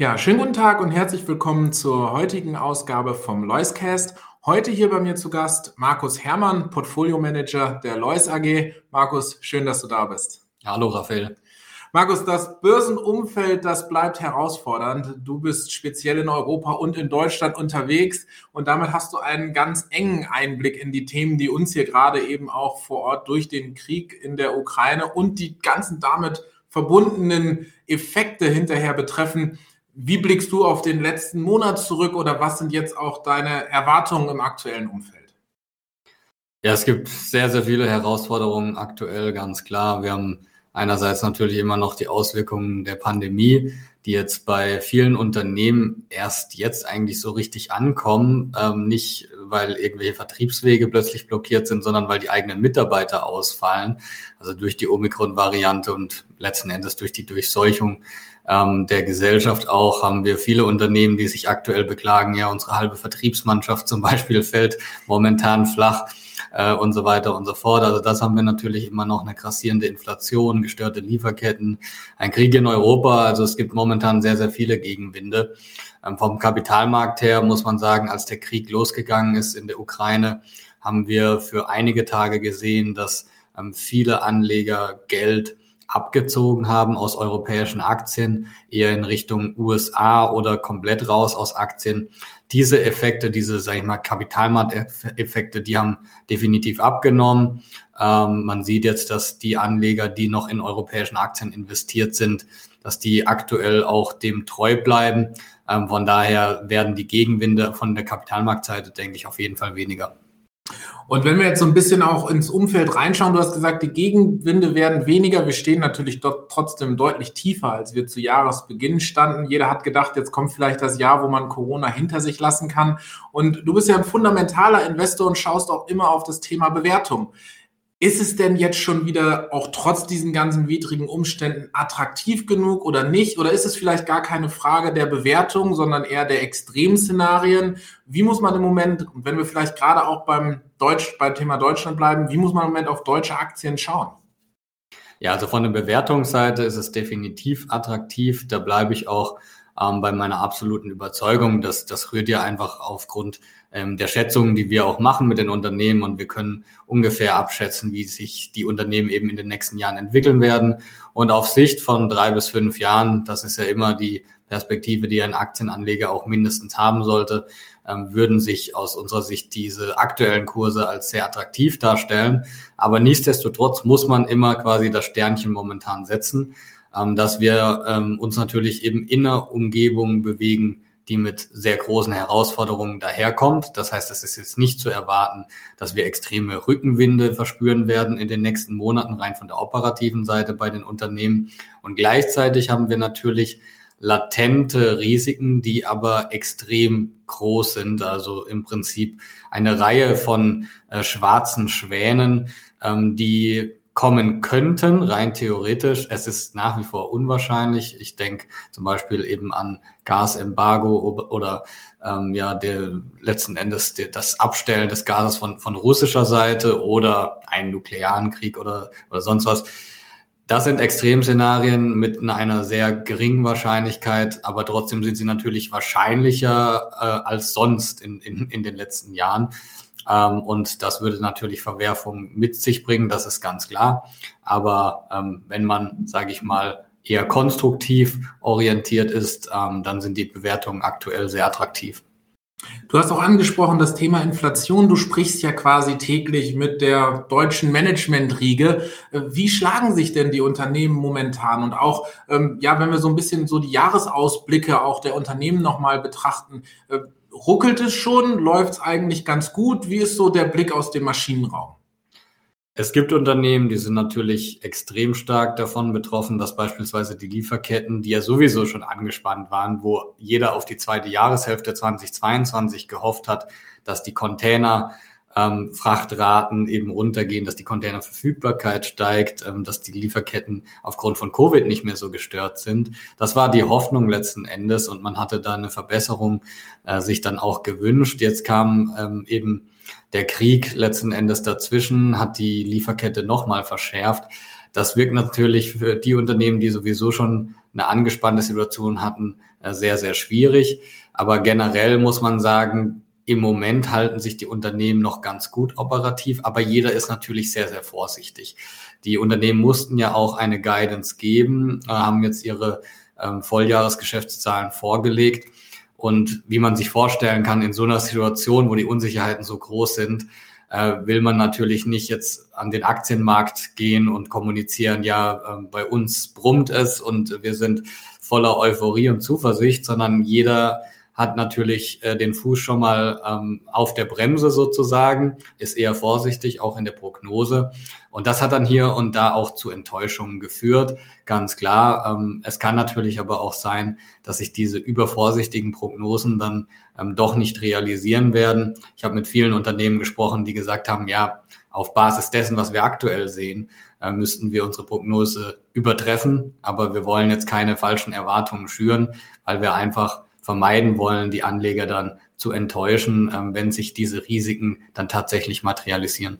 Ja, schönen guten Tag und herzlich willkommen zur heutigen Ausgabe vom Loiscast. Heute hier bei mir zu Gast Markus Herrmann, Portfolio Manager der Lois AG. Markus, schön, dass du da bist. Hallo, Raphael. Markus, das Börsenumfeld, das bleibt herausfordernd. Du bist speziell in Europa und in Deutschland unterwegs und damit hast du einen ganz engen Einblick in die Themen, die uns hier gerade eben auch vor Ort durch den Krieg in der Ukraine und die ganzen damit verbundenen Effekte hinterher betreffen. Wie blickst du auf den letzten Monat zurück oder was sind jetzt auch deine Erwartungen im aktuellen Umfeld? Ja, es gibt sehr, sehr viele Herausforderungen aktuell, ganz klar. Wir haben einerseits natürlich immer noch die Auswirkungen der Pandemie, die jetzt bei vielen Unternehmen erst jetzt eigentlich so richtig ankommen. Ähm, nicht, weil irgendwelche Vertriebswege plötzlich blockiert sind, sondern weil die eigenen Mitarbeiter ausfallen. Also durch die Omikron-Variante und letzten Endes durch die Durchseuchung ähm, der Gesellschaft auch haben wir viele Unternehmen, die sich aktuell beklagen, ja, unsere halbe Vertriebsmannschaft zum Beispiel fällt momentan flach äh, und so weiter und so fort. Also das haben wir natürlich immer noch eine grassierende Inflation, gestörte Lieferketten, ein Krieg in Europa. Also es gibt momentan sehr, sehr viele Gegenwinde. Ähm, vom Kapitalmarkt her muss man sagen, als der Krieg losgegangen ist in der Ukraine, haben wir für einige Tage gesehen, dass ähm, viele Anleger Geld abgezogen haben aus europäischen Aktien, eher in Richtung USA oder komplett raus aus Aktien. Diese Effekte, diese, sage ich mal, Kapitalmarkteffekte, die haben definitiv abgenommen. Ähm, man sieht jetzt, dass die Anleger, die noch in europäischen Aktien investiert sind, dass die aktuell auch dem treu bleiben. Ähm, von daher werden die Gegenwinde von der Kapitalmarktseite, denke ich, auf jeden Fall weniger. Und wenn wir jetzt so ein bisschen auch ins Umfeld reinschauen, du hast gesagt, die Gegenwinde werden weniger. Wir stehen natürlich dort trotzdem deutlich tiefer, als wir zu Jahresbeginn standen. Jeder hat gedacht, jetzt kommt vielleicht das Jahr, wo man Corona hinter sich lassen kann. Und du bist ja ein fundamentaler Investor und schaust auch immer auf das Thema Bewertung. Ist es denn jetzt schon wieder auch trotz diesen ganzen widrigen Umständen attraktiv genug oder nicht? Oder ist es vielleicht gar keine Frage der Bewertung, sondern eher der Extremszenarien? Wie muss man im Moment, wenn wir vielleicht gerade auch beim Deutsch, beim Thema Deutschland bleiben, wie muss man im Moment auf deutsche Aktien schauen? Ja, also von der Bewertungsseite ist es definitiv attraktiv. Da bleibe ich auch ähm, bei meiner absoluten Überzeugung. dass das rührt ja einfach aufgrund ähm, der Schätzungen, die wir auch machen mit den Unternehmen und wir können ungefähr abschätzen, wie sich die Unternehmen eben in den nächsten Jahren entwickeln werden. Und auf Sicht von drei bis fünf Jahren, das ist ja immer die Perspektive, die ein Aktienanleger auch mindestens haben sollte, ähm, würden sich aus unserer Sicht diese aktuellen Kurse als sehr attraktiv darstellen. Aber nichtsdestotrotz muss man immer quasi das Sternchen momentan setzen, ähm, dass wir ähm, uns natürlich eben in einer Umgebung bewegen, die mit sehr großen Herausforderungen daherkommt. Das heißt, es ist jetzt nicht zu erwarten, dass wir extreme Rückenwinde verspüren werden in den nächsten Monaten, rein von der operativen Seite bei den Unternehmen. Und gleichzeitig haben wir natürlich latente Risiken, die aber extrem groß sind. Also im Prinzip eine Reihe von äh, schwarzen Schwänen, ähm, die kommen könnten, rein theoretisch. Es ist nach wie vor unwahrscheinlich. Ich denke zum Beispiel eben an Gasembargo oder ähm, ja, der letzten Endes der, das Abstellen des Gases von, von russischer Seite oder einen nuklearen Krieg oder, oder sonst was. Das sind Extremszenarien mit einer sehr geringen Wahrscheinlichkeit, aber trotzdem sind sie natürlich wahrscheinlicher äh, als sonst in, in, in den letzten Jahren. Ähm, und das würde natürlich Verwerfungen mit sich bringen, das ist ganz klar. Aber ähm, wenn man, sage ich mal, eher konstruktiv orientiert ist, ähm, dann sind die Bewertungen aktuell sehr attraktiv. Du hast auch angesprochen das Thema Inflation. Du sprichst ja quasi täglich mit der deutschen Managementriege. Wie schlagen sich denn die Unternehmen momentan? Und auch, ähm, ja, wenn wir so ein bisschen so die Jahresausblicke auch der Unternehmen nochmal betrachten, äh, ruckelt es schon? Läuft es eigentlich ganz gut? Wie ist so der Blick aus dem Maschinenraum? Es gibt Unternehmen, die sind natürlich extrem stark davon betroffen, dass beispielsweise die Lieferketten, die ja sowieso schon angespannt waren, wo jeder auf die zweite Jahreshälfte 2022 gehofft hat, dass die Container ähm, Frachtraten eben runtergehen, dass die Containerverfügbarkeit steigt, ähm, dass die Lieferketten aufgrund von Covid nicht mehr so gestört sind. Das war die Hoffnung letzten Endes und man hatte da eine Verbesserung äh, sich dann auch gewünscht. Jetzt kam ähm, eben der Krieg letzten Endes dazwischen, hat die Lieferkette nochmal verschärft. Das wirkt natürlich für die Unternehmen, die sowieso schon eine angespannte Situation hatten, äh, sehr, sehr schwierig. Aber generell muss man sagen, im Moment halten sich die Unternehmen noch ganz gut operativ, aber jeder ist natürlich sehr, sehr vorsichtig. Die Unternehmen mussten ja auch eine Guidance geben, äh, haben jetzt ihre ähm, Volljahresgeschäftszahlen vorgelegt. Und wie man sich vorstellen kann, in so einer Situation, wo die Unsicherheiten so groß sind, äh, will man natürlich nicht jetzt an den Aktienmarkt gehen und kommunizieren, ja, äh, bei uns brummt es und wir sind voller Euphorie und Zuversicht, sondern jeder hat natürlich äh, den Fuß schon mal ähm, auf der Bremse sozusagen, ist eher vorsichtig, auch in der Prognose. Und das hat dann hier und da auch zu Enttäuschungen geführt, ganz klar. Ähm, es kann natürlich aber auch sein, dass sich diese übervorsichtigen Prognosen dann ähm, doch nicht realisieren werden. Ich habe mit vielen Unternehmen gesprochen, die gesagt haben, ja, auf Basis dessen, was wir aktuell sehen, äh, müssten wir unsere Prognose übertreffen. Aber wir wollen jetzt keine falschen Erwartungen schüren, weil wir einfach vermeiden wollen, die Anleger dann zu enttäuschen, ähm, wenn sich diese Risiken dann tatsächlich materialisieren.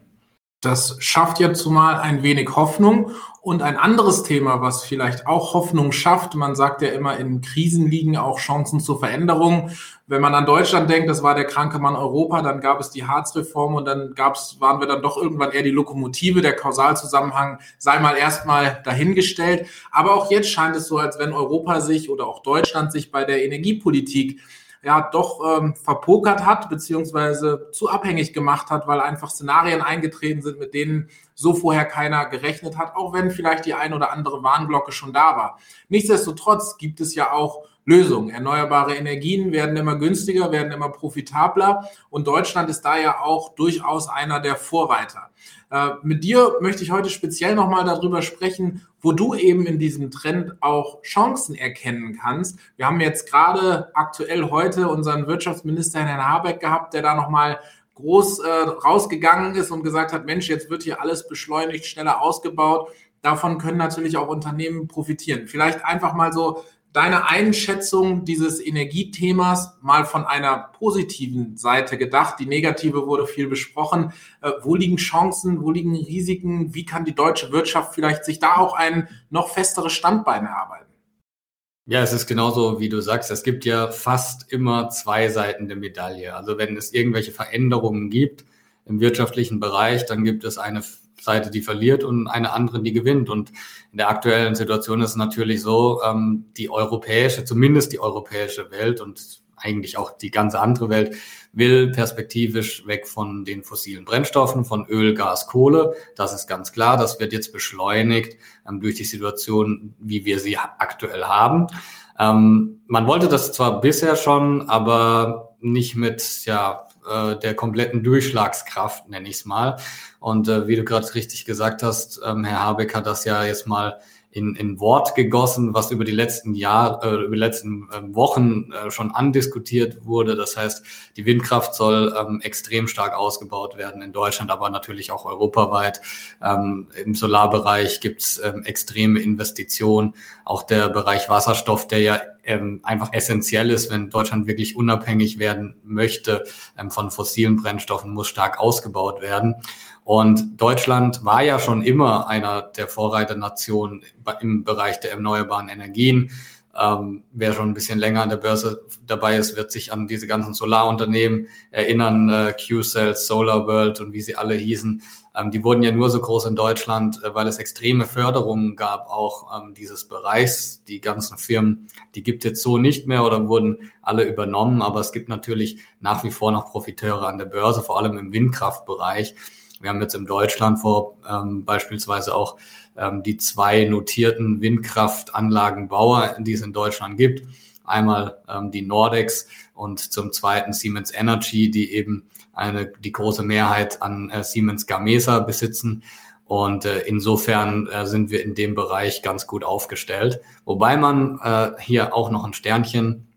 Das schafft ja zumal ein wenig Hoffnung. Und ein anderes Thema, was vielleicht auch Hoffnung schafft, man sagt ja immer, in Krisen liegen auch Chancen zur Veränderung. Wenn man an Deutschland denkt, das war der kranke Mann Europa, dann gab es die Harzreform und dann gab's, waren wir dann doch irgendwann eher die Lokomotive. Der Kausalzusammenhang sei mal erstmal dahingestellt. Aber auch jetzt scheint es so, als wenn Europa sich oder auch Deutschland sich bei der Energiepolitik ja doch ähm, verpokert hat, beziehungsweise zu abhängig gemacht hat, weil einfach Szenarien eingetreten sind, mit denen so vorher keiner gerechnet hat, auch wenn vielleicht die ein oder andere Warnglocke schon da war. Nichtsdestotrotz gibt es ja auch Lösungen. Erneuerbare Energien werden immer günstiger, werden immer profitabler und Deutschland ist da ja auch durchaus einer der Vorreiter. Äh, mit dir möchte ich heute speziell nochmal darüber sprechen, wo du eben in diesem Trend auch Chancen erkennen kannst. Wir haben jetzt gerade aktuell heute unseren Wirtschaftsminister Herrn Habeck gehabt, der da nochmal groß äh, rausgegangen ist und gesagt hat, Mensch, jetzt wird hier alles beschleunigt, schneller ausgebaut. Davon können natürlich auch Unternehmen profitieren. Vielleicht einfach mal so deine Einschätzung dieses Energiethemas mal von einer positiven Seite gedacht. Die negative wurde viel besprochen. Äh, wo liegen Chancen, wo liegen Risiken? Wie kann die deutsche Wirtschaft vielleicht sich da auch ein noch festeres Standbein erarbeiten? Ja, es ist genauso, wie du sagst. Es gibt ja fast immer zwei Seiten der Medaille. Also wenn es irgendwelche Veränderungen gibt im wirtschaftlichen Bereich, dann gibt es eine Seite, die verliert und eine andere, die gewinnt. Und in der aktuellen Situation ist es natürlich so, ähm, die europäische, zumindest die europäische Welt und eigentlich auch die ganze andere Welt will perspektivisch weg von den fossilen Brennstoffen, von Öl, Gas, Kohle. Das ist ganz klar. Das wird jetzt beschleunigt ähm, durch die Situation, wie wir sie aktuell haben. Ähm, man wollte das zwar bisher schon, aber nicht mit ja, äh, der kompletten Durchschlagskraft, nenne ich es mal. Und äh, wie du gerade richtig gesagt hast, ähm, Herr Habeck hat das ja jetzt mal in, in Wort gegossen, was über die letzten Jahre, äh, über die letzten äh, Wochen äh, schon andiskutiert wurde. Das heißt, die Windkraft soll ähm, extrem stark ausgebaut werden in Deutschland, aber natürlich auch europaweit. Ähm, Im Solarbereich gibt es ähm, extreme Investitionen. Auch der Bereich Wasserstoff, der ja ähm, einfach essentiell ist, wenn Deutschland wirklich unabhängig werden möchte ähm, von fossilen Brennstoffen, muss stark ausgebaut werden. Und Deutschland war ja schon immer einer der Vorreiternationen im Bereich der erneuerbaren Energien. Ähm, wer schon ein bisschen länger an der Börse dabei ist, wird sich an diese ganzen Solarunternehmen erinnern, äh, Q-Cells, Solar World und wie sie alle hießen. Ähm, die wurden ja nur so groß in Deutschland, äh, weil es extreme Förderungen gab, auch ähm, dieses Bereichs. Die ganzen Firmen, die gibt jetzt so nicht mehr oder wurden alle übernommen, aber es gibt natürlich nach wie vor noch Profiteure an der Börse, vor allem im Windkraftbereich. Wir haben jetzt in Deutschland vor ähm, beispielsweise auch ähm, die zwei notierten Windkraftanlagenbauer, die es in Deutschland gibt. Einmal ähm, die Nordex und zum zweiten Siemens Energy, die eben eine, die große Mehrheit an äh, Siemens Gamesa besitzen. Und äh, insofern äh, sind wir in dem Bereich ganz gut aufgestellt. Wobei man äh, hier auch noch ein Sternchen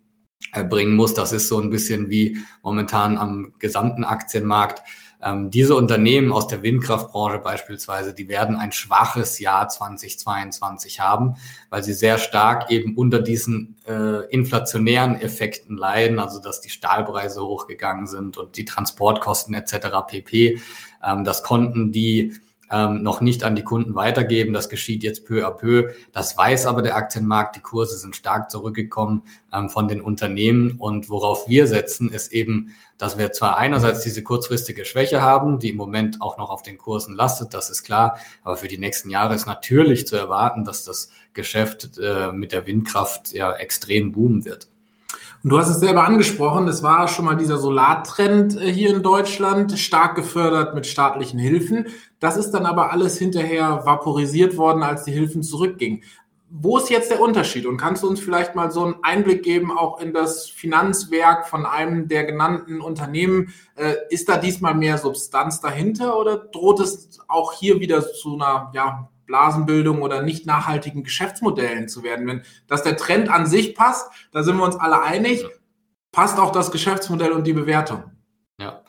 äh, bringen muss. Das ist so ein bisschen wie momentan am gesamten Aktienmarkt. Ähm, diese Unternehmen aus der Windkraftbranche beispielsweise, die werden ein schwaches Jahr 2022 haben, weil sie sehr stark eben unter diesen äh, inflationären Effekten leiden, also dass die Stahlpreise hochgegangen sind und die Transportkosten etc. pp. Ähm, das konnten die ähm, noch nicht an die Kunden weitergeben. Das geschieht jetzt peu à peu. Das weiß aber der Aktienmarkt. Die Kurse sind stark zurückgekommen ähm, von den Unternehmen. Und worauf wir setzen, ist eben, dass wir zwar einerseits diese kurzfristige Schwäche haben, die im Moment auch noch auf den Kursen lastet, das ist klar. Aber für die nächsten Jahre ist natürlich zu erwarten, dass das Geschäft äh, mit der Windkraft ja extrem boomen wird. Und du hast es selber angesprochen, es war schon mal dieser Solartrend äh, hier in Deutschland, stark gefördert mit staatlichen Hilfen. Das ist dann aber alles hinterher vaporisiert worden, als die Hilfen zurückgingen. Wo ist jetzt der Unterschied? Und kannst du uns vielleicht mal so einen Einblick geben, auch in das Finanzwerk von einem der genannten Unternehmen? Äh, ist da diesmal mehr Substanz dahinter oder droht es auch hier wieder zu einer ja, Blasenbildung oder nicht nachhaltigen Geschäftsmodellen zu werden. Wenn dass der Trend an sich passt, da sind wir uns alle einig, passt auch das Geschäftsmodell und die Bewertung. Ja,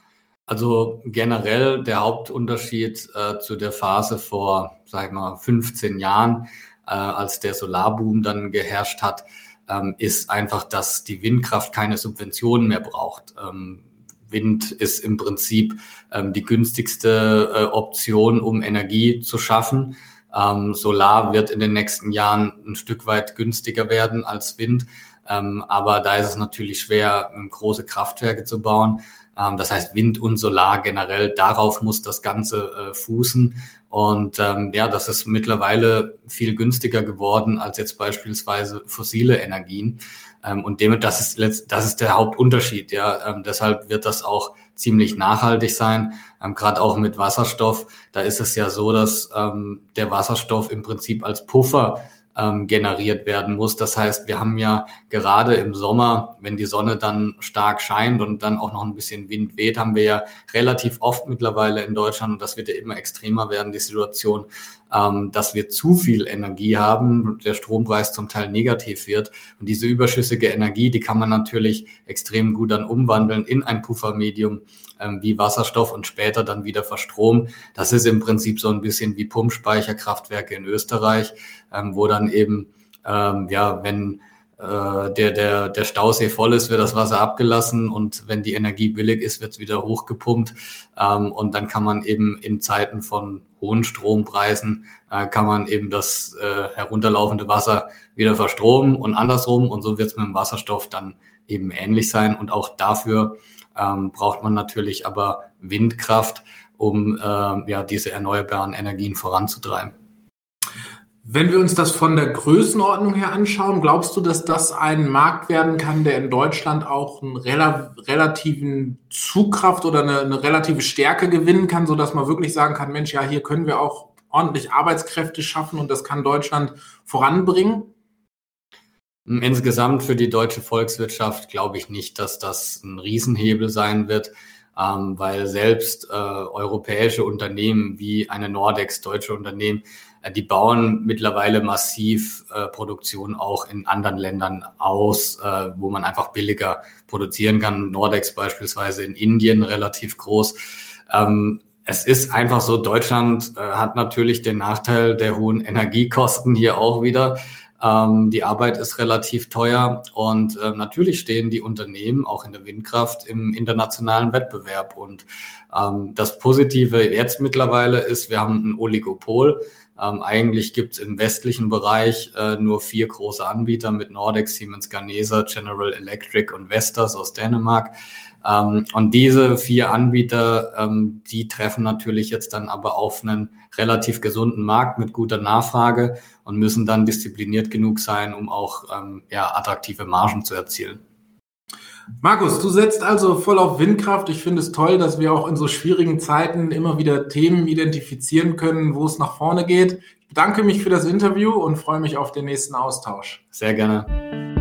also generell der Hauptunterschied äh, zu der Phase vor, sag ich mal, 15 Jahren, äh, als der Solarboom dann geherrscht hat, ähm, ist einfach, dass die Windkraft keine Subventionen mehr braucht. Ähm, Wind ist im Prinzip ähm, die günstigste äh, Option, um Energie zu schaffen. Ähm, Solar wird in den nächsten Jahren ein Stück weit günstiger werden als Wind. Ähm, aber da ist es natürlich schwer, große Kraftwerke zu bauen. Ähm, das heißt, Wind und Solar generell, darauf muss das Ganze äh, fußen. Und ähm, ja, das ist mittlerweile viel günstiger geworden als jetzt beispielsweise fossile Energien. Ähm, und damit, das ist, das ist der Hauptunterschied. Ja, ähm, deshalb wird das auch ziemlich nachhaltig sein. Ähm, Gerade auch mit Wasserstoff, da ist es ja so, dass der Wasserstoff im Prinzip als Puffer ähm, generiert werden muss. Das heißt, wir haben ja gerade im Sommer, wenn die Sonne dann stark scheint und dann auch noch ein bisschen Wind weht, haben wir ja relativ oft mittlerweile in Deutschland, und das wird ja immer extremer werden, die Situation, ähm, dass wir zu viel Energie haben, der Strompreis zum Teil negativ wird. Und diese überschüssige Energie, die kann man natürlich extrem gut dann umwandeln in ein Puffermedium ähm, wie Wasserstoff und später dann wieder verstromen. Das ist im Prinzip so ein bisschen wie Pumpspeicherkraftwerke in Österreich, ähm, wo dann eben, ähm, ja, wenn äh, der, der, der Stausee voll ist, wird das Wasser abgelassen und wenn die Energie billig ist, wird es wieder hochgepumpt. Ähm, und dann kann man eben in Zeiten von hohen Strompreisen, äh, kann man eben das äh, herunterlaufende Wasser wieder verstromen und andersrum. Und so wird es mit dem Wasserstoff dann eben ähnlich sein. Und auch dafür ähm, braucht man natürlich aber Windkraft, um äh, ja, diese erneuerbaren Energien voranzutreiben. Wenn wir uns das von der Größenordnung her anschauen, glaubst du, dass das ein Markt werden kann, der in Deutschland auch einen rela relativen Zugkraft oder eine, eine, relative Stärke gewinnen kann, sodass man wirklich sagen kann, Mensch, ja, hier können wir auch ordentlich Arbeitskräfte schaffen und das kann Deutschland voranbringen? Insgesamt für die deutsche Volkswirtschaft glaube ich nicht, dass das ein Riesenhebel sein wird ähm, weil selbst äh, europäische Unternehmen wie eine Nordex, deutsche Unternehmen, äh, die bauen mittlerweile massiv äh, Produktion auch in anderen Ländern aus, äh, wo man einfach billiger produzieren kann. Nordex beispielsweise in Indien relativ groß. Ähm, es ist einfach so, Deutschland äh, hat natürlich den Nachteil der hohen Energiekosten hier auch wieder. Ähm, die Arbeit ist relativ teuer und äh, natürlich stehen die Unternehmen auch in der Windkraft im internationalen Wettbewerb. Und ähm, das Positive jetzt mittlerweile ist, wir haben ein Oligopol. Ähm, eigentlich gibt es im westlichen Bereich äh, nur vier große Anbieter mit Nordex, Siemens Gamesa, General Electric und Vestas aus Dänemark. Ähm, und diese vier Anbieter, ähm, die treffen natürlich jetzt dann aber auf einen relativ gesunden Markt mit guter Nachfrage und müssen dann diszipliniert genug sein, um auch ähm, ja, attraktive Margen zu erzielen. Markus, du setzt also voll auf Windkraft. Ich finde es toll, dass wir auch in so schwierigen Zeiten immer wieder Themen identifizieren können, wo es nach vorne geht. Ich bedanke mich für das Interview und freue mich auf den nächsten Austausch. Sehr gerne.